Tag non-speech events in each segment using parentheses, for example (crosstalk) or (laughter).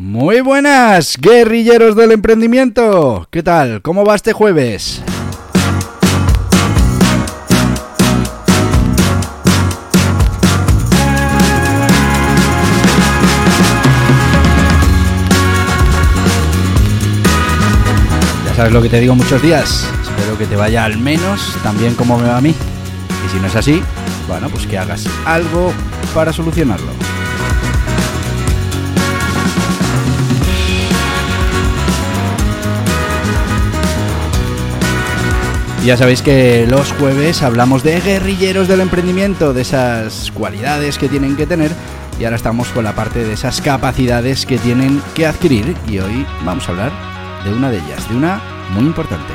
Muy buenas, guerrilleros del emprendimiento. ¿Qué tal? ¿Cómo va este jueves? Ya sabes lo que te digo muchos días. Espero que te vaya al menos tan bien como me va a mí. Y si no es así, bueno, pues que hagas algo para solucionarlo. Ya sabéis que los jueves hablamos de guerrilleros del emprendimiento, de esas cualidades que tienen que tener y ahora estamos con la parte de esas capacidades que tienen que adquirir y hoy vamos a hablar de una de ellas, de una muy importante.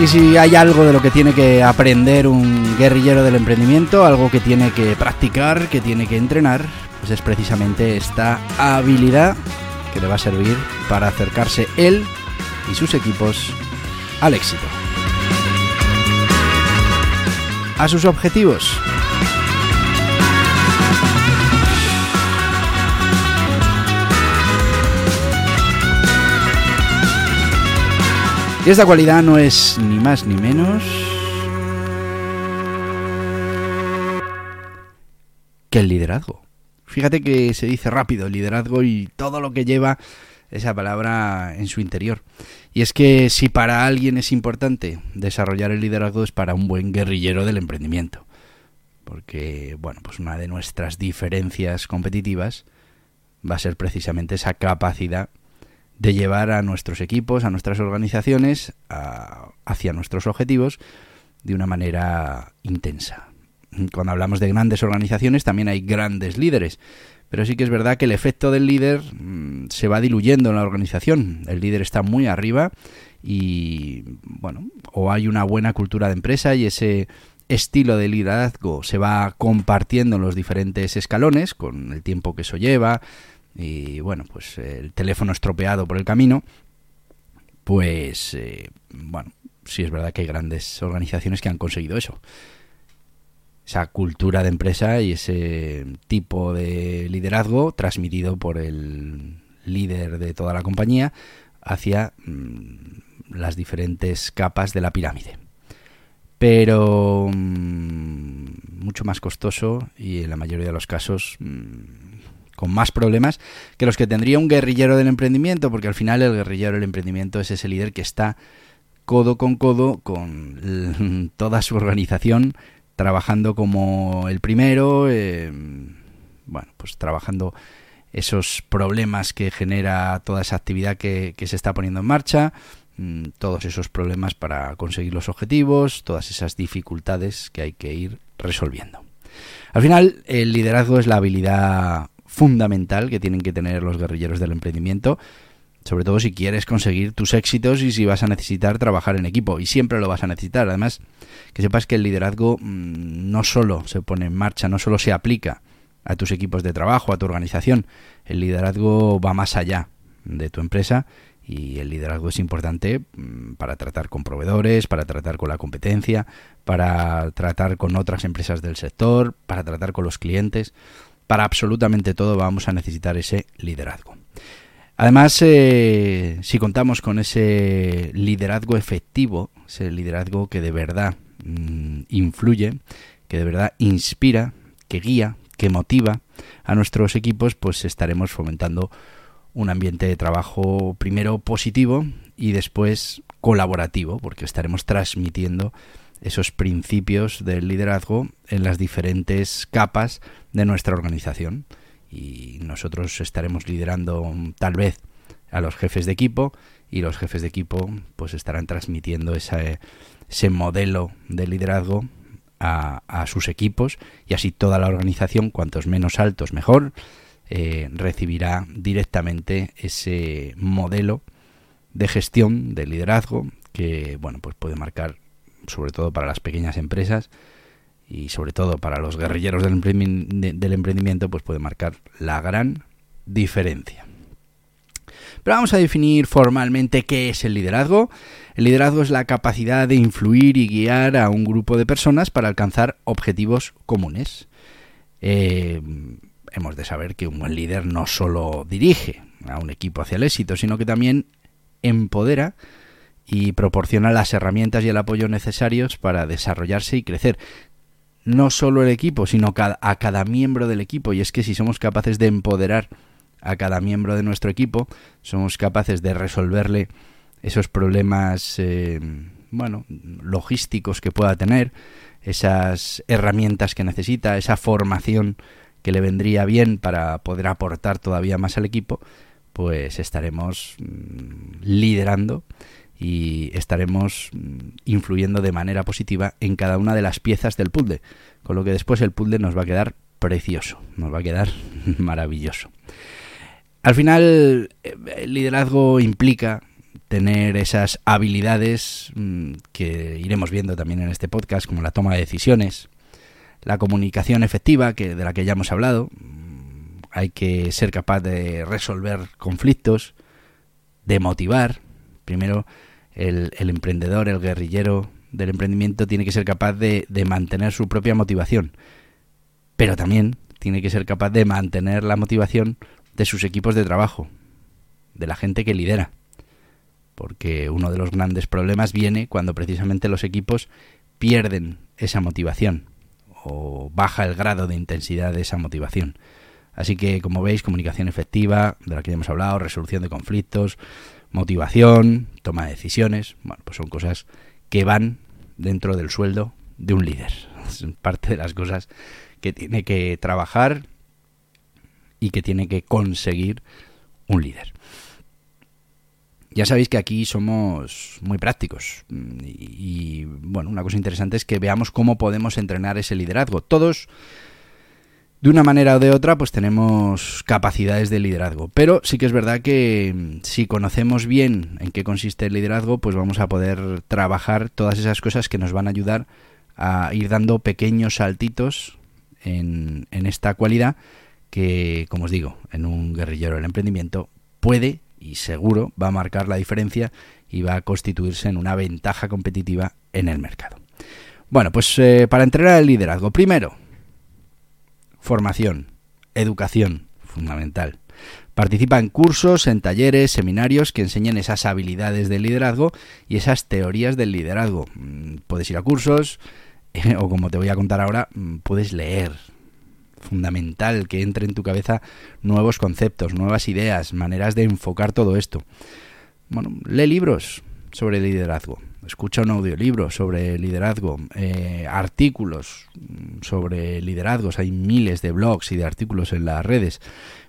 Y si hay algo de lo que tiene que aprender un guerrillero del emprendimiento, algo que tiene que practicar, que tiene que entrenar, pues es precisamente esta habilidad que le va a servir para acercarse él y sus equipos al éxito. A sus objetivos. Y esta cualidad no es ni más ni menos que el liderazgo. Fíjate que se dice rápido liderazgo y todo lo que lleva esa palabra en su interior. Y es que si para alguien es importante desarrollar el liderazgo es para un buen guerrillero del emprendimiento. Porque, bueno, pues una de nuestras diferencias competitivas va a ser precisamente esa capacidad de llevar a nuestros equipos, a nuestras organizaciones, a, hacia nuestros objetivos de una manera intensa. Cuando hablamos de grandes organizaciones también hay grandes líderes, pero sí que es verdad que el efecto del líder mmm, se va diluyendo en la organización. El líder está muy arriba y, bueno, o hay una buena cultura de empresa y ese estilo de liderazgo se va compartiendo en los diferentes escalones con el tiempo que eso lleva, y bueno, pues el teléfono estropeado por el camino, pues eh, bueno, sí es verdad que hay grandes organizaciones que han conseguido eso. Esa cultura de empresa y ese tipo de liderazgo transmitido por el líder de toda la compañía hacia mmm, las diferentes capas de la pirámide. Pero mmm, mucho más costoso y en la mayoría de los casos mmm, con más problemas que los que tendría un guerrillero del emprendimiento, porque al final el guerrillero del emprendimiento es ese líder que está codo con codo con (laughs) toda su organización, trabajando como el primero, eh, bueno, pues trabajando esos problemas que genera toda esa actividad que, se está poniendo en marcha, mmm, todos esos problemas para conseguir los objetivos, todas esas dificultades que hay que ir resolviendo. Al final, el liderazgo es la habilidad fundamental que tienen que tener los guerrilleros del emprendimiento, sobre todo si quieres conseguir tus éxitos y si vas a necesitar trabajar en equipo, y siempre lo vas a necesitar. Además, que sepas que el liderazgo mmm, no solo se pone en marcha, no solo se aplica a tus equipos de trabajo, a tu organización, el liderazgo va más allá de tu empresa y el liderazgo es importante mmm, para tratar con proveedores, para tratar con la competencia, para tratar con otras empresas del sector, para tratar con los clientes para absolutamente todo vamos a necesitar ese liderazgo. Además, eh, si contamos con ese liderazgo efectivo, ese liderazgo que de verdad mmm, influye, que de verdad inspira, que guía, que motiva a nuestros equipos, pues estaremos fomentando un ambiente de trabajo primero positivo y después colaborativo, porque estaremos transmitiendo esos principios del liderazgo en las diferentes capas de nuestra organización. y nosotros estaremos liderando tal vez a los jefes de equipo y los jefes de equipo pues estarán transmitiendo ese, ese modelo de liderazgo a, a, sus equipos y así toda la organización, cuantos menos altos mejor, eh, recibirá directamente ese modelo de gestión, de liderazgo, que bueno, pues puede marcar, sobre todo para las pequeñas empresas y sobre todo para los guerrilleros del, emprendimiento, pues puede marcar la gran diferencia. Pero vamos a definir formalmente qué es el liderazgo. El liderazgo es la capacidad de influir y guiar a un grupo de personas para alcanzar objetivos comunes. Eh, hemos de saber que un buen líder no solo dirige a un equipo hacia el éxito, sino que también empodera y proporciona las herramientas y el apoyo necesarios para desarrollarse y crecer. No solo el equipo, sino a cada miembro del equipo. Y es que si somos capaces de empoderar a cada miembro de nuestro equipo, somos capaces de resolverle esos problemas, eh, bueno, logísticos que pueda tener, esas herramientas que necesita, esa formación que le vendría bien para poder aportar todavía más al equipo, pues estaremos mm, liderando y estaremos mm, influyendo de manera positiva en cada una de las piezas del puzzle, con lo que después el puzzle nos va a quedar precioso, nos va a quedar (laughs) maravilloso. Al final, eh, el liderazgo implica tener esas habilidades mm, que iremos viendo también en este podcast, como la toma de decisiones, la comunicación efectiva, que de la que ya hemos hablado. Mm, hay que ser capaz de resolver conflictos, de motivar. Primero, el, emprendedor, el guerrillero del emprendimiento tiene que ser capaz de mantener su propia motivación, pero también tiene que ser capaz de mantener la motivación de sus equipos de trabajo, de la gente que lidera. Porque uno de los grandes problemas viene cuando precisamente los equipos pierden esa motivación o baja el grado de intensidad de esa motivación. Así que, como veis, comunicación efectiva, de la que ya hemos hablado, resolución de conflictos, motivación, toma de decisiones, bueno, pues son cosas que van dentro del sueldo de un líder. (laughs) Es parte de las cosas que tiene que trabajar y que tiene que conseguir un líder. Ya sabéis que aquí somos muy prácticos y, bueno, una cosa interesante es que veamos cómo podemos entrenar ese liderazgo. Todos de una manera o de otra, pues tenemos capacidades de liderazgo. Pero sí que es verdad que mm, si conocemos bien en qué consiste el liderazgo, pues vamos a poder trabajar todas esas cosas que nos van a ayudar a ir dando pequeños saltitos en, esta cualidad que, como os digo, en un guerrillero del emprendimiento puede y seguro va a marcar la diferencia y va a constituirse en una ventaja competitiva en el mercado. Bueno, pues eh, para entrenar el liderazgo, primero, formación, educación, fundamental. Participa en cursos, en talleres, seminarios que enseñen esas habilidades del liderazgo y esas teorías del liderazgo. Mm, puedes ir a cursos o como te voy a contar ahora, mm, puedes leer, fundamental que entre en tu cabeza nuevos conceptos, nuevas ideas, maneras de enfocar todo esto. Bueno, lee libros sobre liderazgo, escucha un audiolibro sobre liderazgo, eh, artículos sobre liderazgos, hay miles de blogs y de artículos en las redes,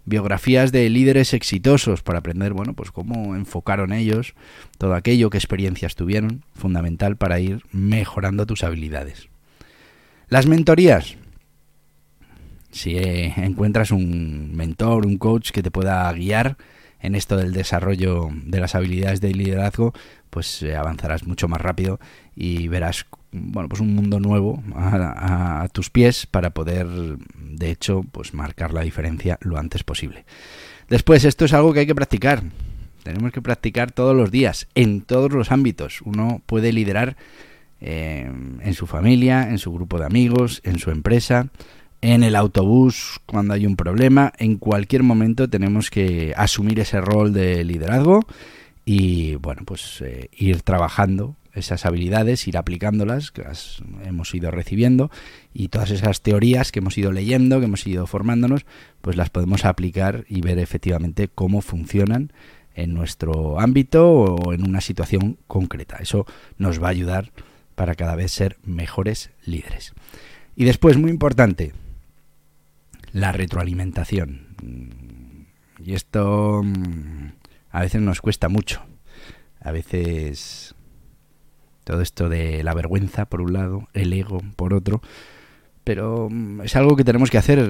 biografías de líderes exitosos para aprender, bueno, pues cómo enfocaron ellos todo aquello, qué experiencias tuvieron, fundamental para ir mejorando tus habilidades. Las mentorías, si eh, encuentras un mentor, un coach que te pueda guiar en esto del desarrollo de las habilidades de liderazgo, pues eh, avanzarás mucho más rápido y verás bueno, pues un mundo nuevo a, tus pies para poder, de hecho, pues marcar la diferencia lo antes posible. Después, esto es algo que hay que practicar. Tenemos que practicar todos los días, en todos los ámbitos. Uno puede liderar eh, en su familia, en su grupo de amigos, en su empresa, en el autobús cuando hay un problema, en cualquier momento tenemos que asumir ese rol de liderazgo y bueno, pues eh, ir trabajando esas habilidades, ir aplicándolas que las hemos ido recibiendo y todas esas teorías que hemos ido leyendo, que hemos ido formándonos, pues las podemos aplicar y ver efectivamente cómo funcionan en nuestro ámbito o en una situación concreta. Eso nos va a ayudar para cada vez ser mejores líderes. Y después, muy importante, la retroalimentación. Mm, y esto mm, a veces nos cuesta mucho. A veces todo esto de la vergüenza por un lado, el ego por otro, pero mm, es algo que tenemos que hacer.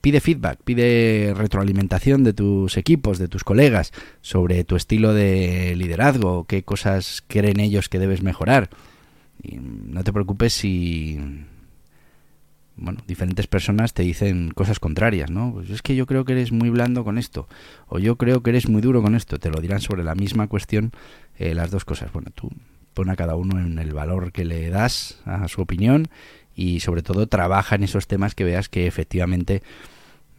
Pide feedback, pide retroalimentación de tus equipos, de tus colegas, sobre tu estilo de liderazgo, qué cosas creen ellos que debes mejorar. Y no te preocupes si bueno, diferentes personas te dicen cosas contrarias, ¿no? Pues es que yo creo que eres muy blando con esto, o yo creo que eres muy duro con esto, te lo dirán sobre la misma cuestión eh, las dos cosas. Bueno, tú pon a cada uno en el valor que le das a su opinión y sobre todo trabaja en esos temas que veas que efectivamente,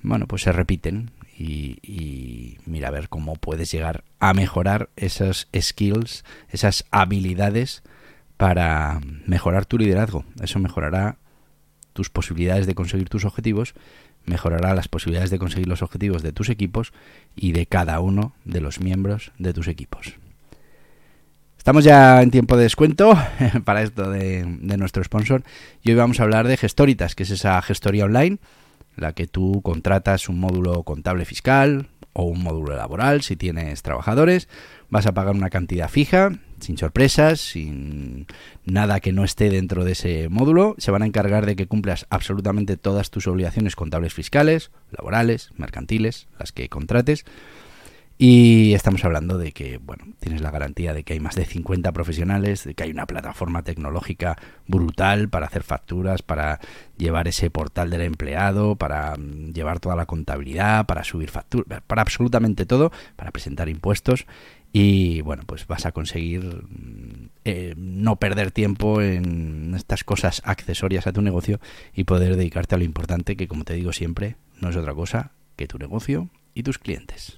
bueno, pues se repiten y, y mira a ver cómo puedes llegar a mejorar esas skills, esas habilidades para mejorar tu liderazgo. Eso mejorará tus posibilidades de conseguir tus objetivos, mejorará las posibilidades de conseguir los objetivos de tus equipos y de cada uno de los miembros de tus equipos. Estamos ya en tiempo de descuento (laughs) para esto de, nuestro sponsor y hoy vamos a hablar de Gestoritas, que es esa gestoría online, la que tú contratas un módulo contable fiscal o un módulo laboral si tienes trabajadores, vas a pagar una cantidad fija sin sorpresas, sin nada que no esté dentro de ese módulo. Se van a encargar de que cumplas absolutamente todas tus obligaciones contables fiscales, laborales, mercantiles, las que contrates. Y estamos hablando de que, bueno, tienes la garantía de que hay más de 50 profesionales, de que hay una plataforma tecnológica brutal para hacer facturas, para llevar ese portal del empleado, para mm, llevar toda la contabilidad, para subir facturas, para absolutamente todo, para presentar impuestos y bueno, pues vas a conseguir mm, eh, no perder tiempo en estas cosas accesorias a tu negocio y poder dedicarte a lo importante que, como te digo siempre, no es otra cosa que tu negocio y tus clientes.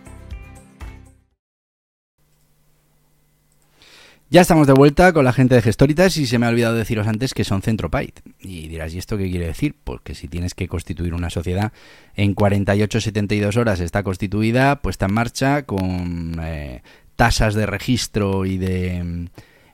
Ya estamos de vuelta con la gente de Gestoritas y se me ha olvidado deciros antes que son Centropite. Y dirás, ¿y esto qué quiere decir? Pues que si tienes que constituir una sociedad en 48-72 horas está constituida, puesta en marcha, con eh, tasas de registro y de,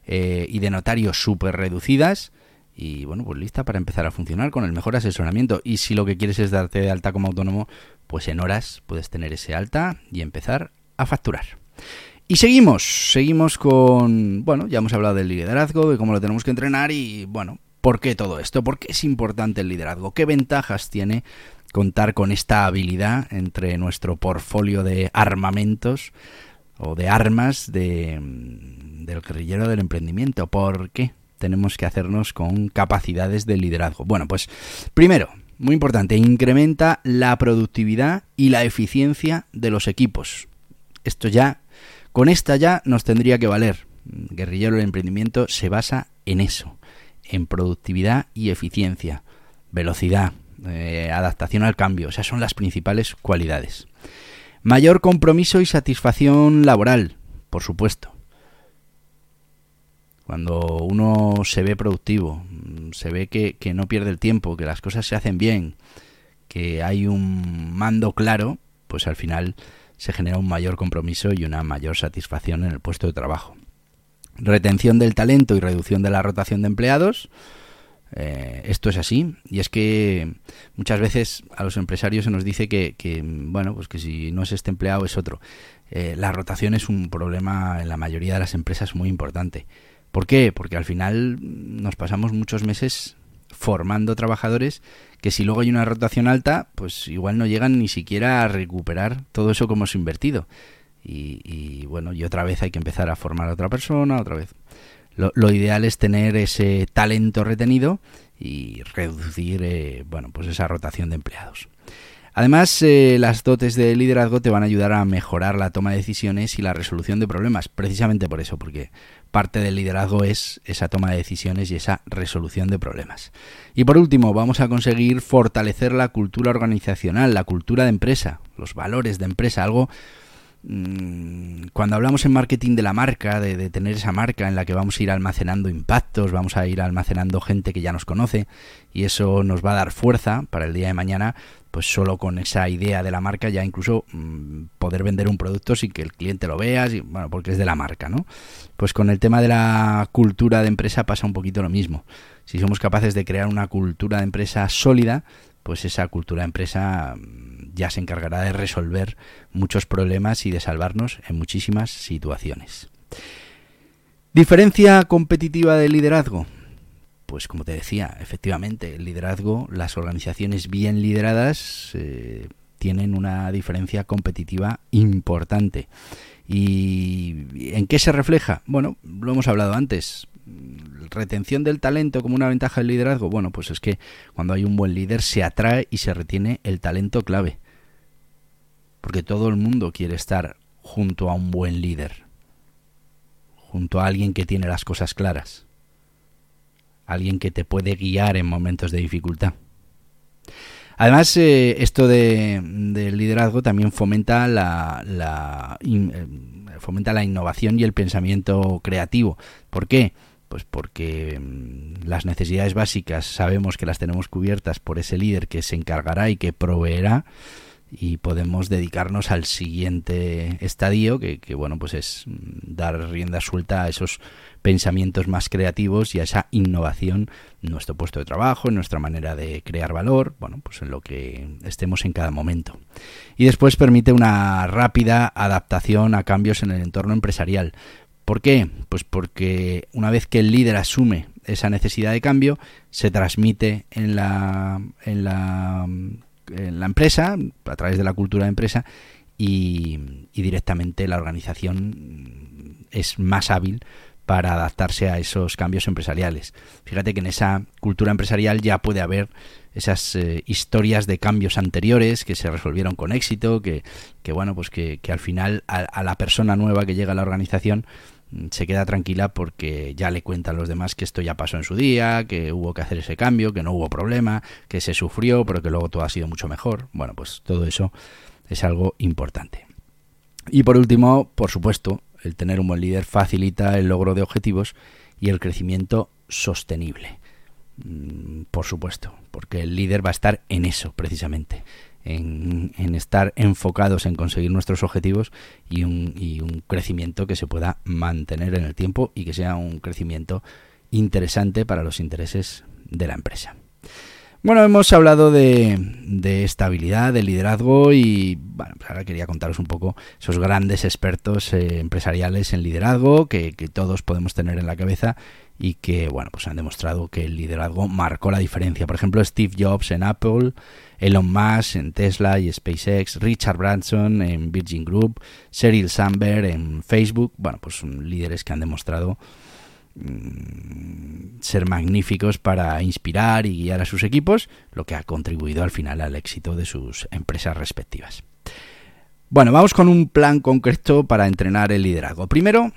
eh, y de notario súper reducidas. Y bueno, pues lista para empezar a funcionar con el mejor asesoramiento. Y si lo que quieres es darte de alta como autónomo, pues en horas puedes tener ese alta y empezar a facturar. Y seguimos, seguimos con, bueno, ya hemos hablado del liderazgo, de cómo lo tenemos que entrenar y, bueno, ¿por qué todo esto? ¿Por qué es importante el liderazgo? ¿Qué ventajas tiene contar con esta habilidad entre nuestro portfolio de armamentos o de armas de, del guerrillero del emprendimiento? ¿Por qué tenemos que hacernos con capacidades de liderazgo? Bueno, pues primero, muy importante, incrementa la productividad y la eficiencia de los equipos. Esto ya con esta ya nos tendría que valer. Guerrillero del emprendimiento se basa en eso, en productividad y eficiencia, velocidad, eh, adaptación al cambio, o sea, son las principales cualidades. Mayor compromiso y satisfacción laboral, por supuesto. Cuando uno se ve productivo, se ve que no pierde el tiempo, que las cosas se hacen bien, que hay un mando claro, pues al final se genera un mayor compromiso y una mayor satisfacción en el puesto de trabajo. Retención del talento y reducción de la rotación de empleados. Eh, esto es así y es que muchas veces a los empresarios se nos dice que, bueno pues que si no es este empleado es otro eh, la rotación es un problema en la mayoría de las empresas muy importante ¿por qué? porque al final nos pasamos muchos meses formando trabajadores que si luego hay una rotación alta, pues igual no llegan ni siquiera a recuperar todo eso como hemos invertido. Y, bueno, y otra vez hay que empezar a formar a otra persona, otra vez. Lo, ideal es tener ese talento retenido y reducir, eh, bueno, pues esa rotación de empleados. Además, eh, las dotes de liderazgo te van a ayudar a mejorar la toma de decisiones y la resolución de problemas, precisamente por eso, porque parte del liderazgo es esa toma de decisiones y esa resolución de problemas. Y por último, vamos a conseguir fortalecer la cultura organizacional, la cultura de empresa, los valores de empresa, algo Mm, cuando hablamos en marketing de la marca, de, tener esa marca en la que vamos a ir almacenando impactos, vamos a ir almacenando gente que ya nos conoce y eso nos va a dar fuerza para el día de mañana, pues solo con esa idea de la marca ya incluso mm, poder vender un producto sin que el cliente lo vea, bueno, porque es de la marca, ¿no? Pues con el tema de la cultura de empresa pasa un poquito lo mismo. Si somos capaces de crear una cultura de empresa sólida, pues esa cultura de empresa mm, ya se encargará de resolver muchos problemas y de salvarnos en muchísimas situaciones. Diferencia competitiva del liderazgo. Pues como te decía, efectivamente, el liderazgo, las organizaciones bien lideradas eh, tienen una diferencia competitiva importante. ¿Y en qué se refleja? Bueno, lo hemos hablado antes retención del talento como una ventaja del liderazgo? Bueno, pues es que cuando hay un buen líder se atrae y se retiene el talento clave. Porque todo el mundo quiere estar junto a un buen líder. Junto a alguien que tiene las cosas claras. Alguien que te puede guiar en momentos de dificultad. Además, eh, esto de, del liderazgo también fomenta la, la eh, fomenta la innovación y el pensamiento creativo. ¿Por qué? Pues porque mm, las necesidades básicas sabemos que las tenemos cubiertas por ese líder que se encargará y que proveerá y podemos dedicarnos al siguiente estadio que, bueno pues es dar rienda suelta a esos pensamientos más creativos y a esa innovación en nuestro puesto de trabajo, en nuestra manera de crear valor, bueno pues en lo que estemos en cada momento. Y después permite una rápida adaptación a cambios en el entorno empresarial. ¿Por qué? Pues porque una vez que el líder asume esa necesidad de cambio, se transmite en la, en la, la empresa, a través de la cultura de empresa, y, y directamente la organización es más hábil para adaptarse a esos cambios empresariales. Fíjate que en esa cultura empresarial ya puede haber esas eh, historias de cambios anteriores que se resolvieron con éxito, que, que bueno, pues que, que al final a, la persona nueva que llega a la organización se queda tranquila porque ya le cuentan los demás que esto ya pasó en su día, que hubo que hacer ese cambio, que no hubo problema, que se sufrió, pero que luego todo ha sido mucho mejor. Bueno, pues todo eso es algo importante. Y por último, por supuesto, el tener un buen líder facilita el logro de objetivos y el crecimiento sostenible. Mm, por supuesto, porque el líder va a estar en eso precisamente, en, estar enfocados en conseguir nuestros objetivos y un, crecimiento que se pueda mantener en el tiempo y que sea un crecimiento interesante para los intereses de la empresa. Bueno, hemos hablado de, de, estabilidad, de liderazgo y bueno, pues ahora quería contaros un poco esos grandes expertos eh, empresariales en liderazgo que, que, todos podemos tener en la cabeza y que bueno, pues han demostrado que el liderazgo marcó la diferencia. Por ejemplo, Steve Jobs en Apple, Elon Musk en Tesla y SpaceX, Richard Branson en Virgin Group, Sheryl Sandberg en Facebook, bueno, pues son líderes que han demostrado mm, ser magníficos para inspirar y guiar a sus equipos, lo que ha contribuido al final al éxito de sus empresas respectivas. Bueno, vamos con un plan concreto para entrenar el liderazgo. Primero,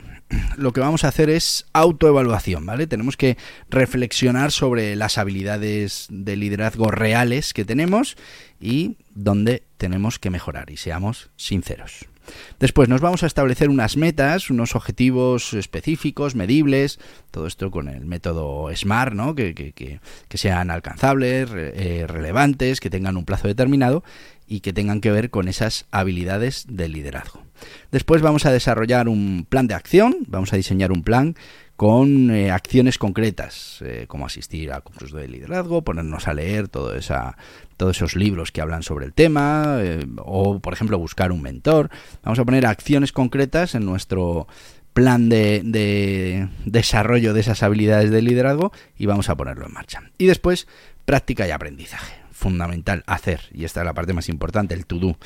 lo que vamos a hacer es autoevaluación, ¿vale? Tenemos que reflexionar sobre las habilidades de liderazgo reales que tenemos y dónde tenemos que mejorar y seamos sinceros. Después nos vamos a establecer unas metas, unos objetivos específicos, medibles, todo esto con el método SMART, ¿no? que, sean alcanzables, eh, relevantes, que tengan un plazo determinado y que tengan que ver con esas habilidades del liderazgo. Después vamos a desarrollar un plan de acción, vamos a diseñar un plan con eh, acciones concretas, eh, como asistir a cursos de liderazgo, ponernos a leer todo esa, todos esos libros que hablan sobre el tema, eh, o por ejemplo buscar un mentor. Vamos a poner acciones concretas en nuestro plan de, de desarrollo de esas habilidades de liderazgo y vamos a ponerlo en marcha. Y después práctica y aprendizaje fundamental hacer, y esta es la parte más importante, el to-do.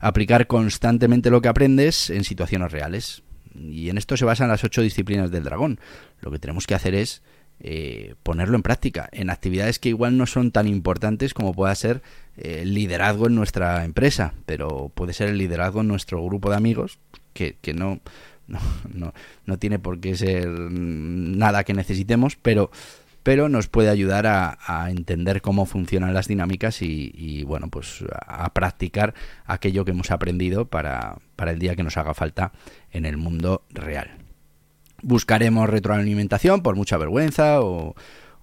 Aplicar constantemente lo que aprendes en situaciones reales. Y en esto se basan las ocho disciplinas del dragón. Lo que tenemos que hacer es eh, ponerlo en práctica en actividades que igual no son tan importantes como pueda ser eh, el liderazgo en nuestra empresa, pero puede ser el liderazgo en nuestro grupo de amigos, que, que no, (laughs) no, no, no tiene por qué ser nada que necesitemos, pero pero nos puede ayudar a, entender cómo funcionan las dinámicas y, bueno, pues a practicar aquello que hemos aprendido para, para el día que nos haga falta en el mundo real. Buscaremos retroalimentación por mucha vergüenza o,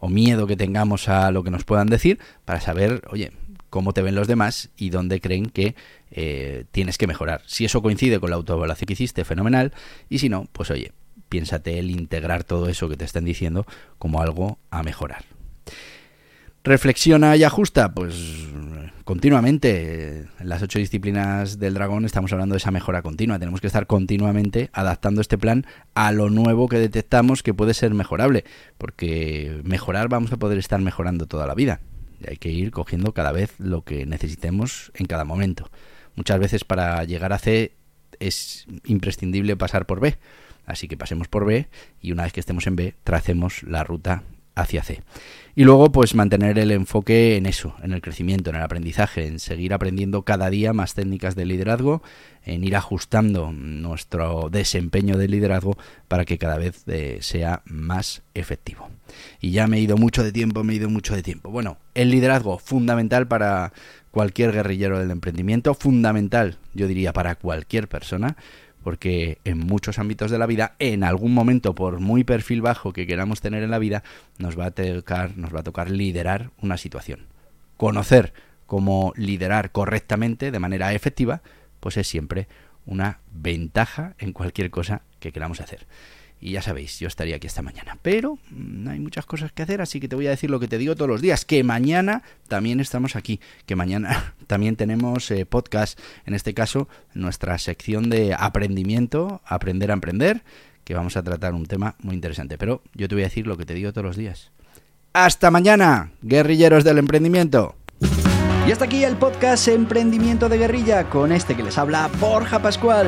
miedo que tengamos a lo que nos puedan decir para saber, oye, cómo te ven los demás y dónde creen que eh, tienes que mejorar. Si eso coincide con la autoevaluación que hiciste, fenomenal. Y si no, pues oye, piénsate el integrar todo eso que te estén diciendo como algo a mejorar. Reflexiona y ajusta, pues continuamente. En las ocho disciplinas del dragón estamos hablando de esa mejora continua. Tenemos que estar continuamente adaptando este plan a lo nuevo que detectamos que puede ser mejorable, porque mejorar vamos a poder estar mejorando toda la vida. Y hay que ir cogiendo cada vez lo que necesitemos en cada momento. Muchas veces para llegar a C es imprescindible pasar por B. Así que pasemos por B y una vez que estemos en B, tracemos la ruta hacia C. Y luego, pues mantener el enfoque en eso, en el crecimiento, en el aprendizaje, en seguir aprendiendo cada día más técnicas de liderazgo, en ir ajustando nuestro desempeño de liderazgo para que cada vez eh, sea más efectivo. Y ya me he ido mucho de tiempo, me he ido mucho de tiempo. Bueno, el liderazgo fundamental para cualquier guerrillero del emprendimiento, fundamental, yo diría, para cualquier persona, porque en muchos ámbitos de la vida, en algún momento, por muy perfil bajo que queramos tener en la vida, nos va a tocar, nos va a tocar liderar una situación. Conocer cómo liderar correctamente, de manera efectiva, pues es siempre una ventaja en cualquier cosa que queramos hacer. Y ya sabéis, yo estaría aquí esta mañana. Pero mm, hay muchas cosas que hacer, así que te voy a decir lo que te digo todos los días, que mañana también estamos aquí, que mañana (laughs) también tenemos eh, podcast, en este caso nuestra sección de aprendimiento, aprender a emprender, que vamos a tratar un tema muy interesante. Pero yo te voy a decir lo que te digo todos los días. Hasta mañana, guerrilleros del emprendimiento. Y hasta aquí el podcast Emprendimiento de Guerrilla con este que les habla Borja Pascual.